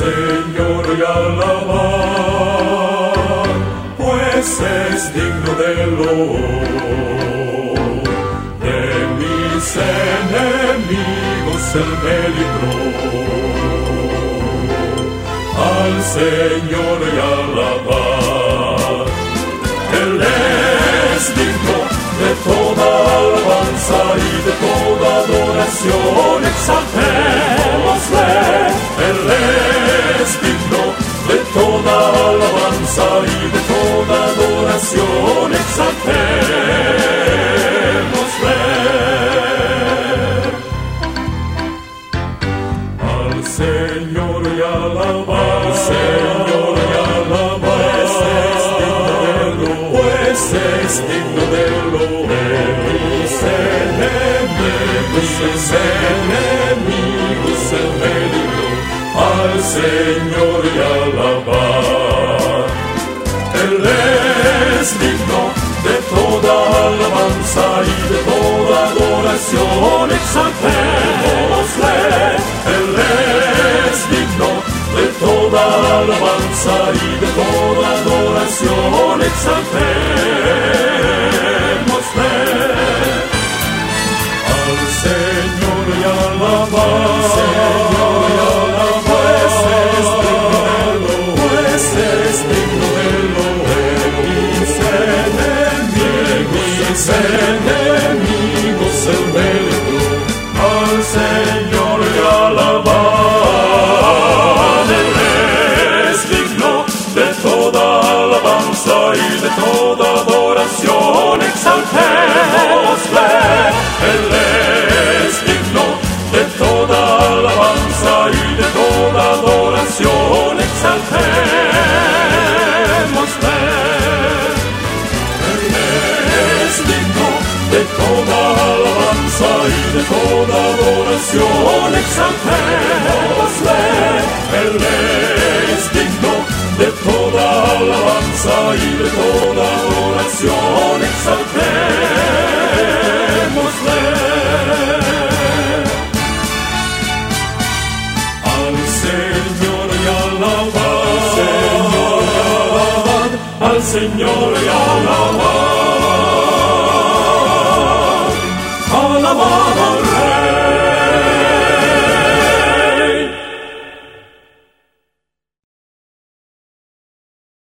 Señor y alabar, pues es digno de loor. De mis enemigos el me al Señor y alabar. Él es digno de toda alabanza y de toda adoración, exaltémosle. Pues es digno de de mis enemigos, mis enemigos el peligro, al Señor y alabar. Él es digno de toda alabanza y de toda adoración, exaltémosle. Él es digno de toda alabanza y de toda adoración, exaltémosle. Toda alabanza y de toda de toda alabanza y de toda adoración, exaltémosle. Él es digno de toda alabanza y de toda adoración, exaltémosle. Al Señor y alabar, Señor y alabar, al Señor y alabar.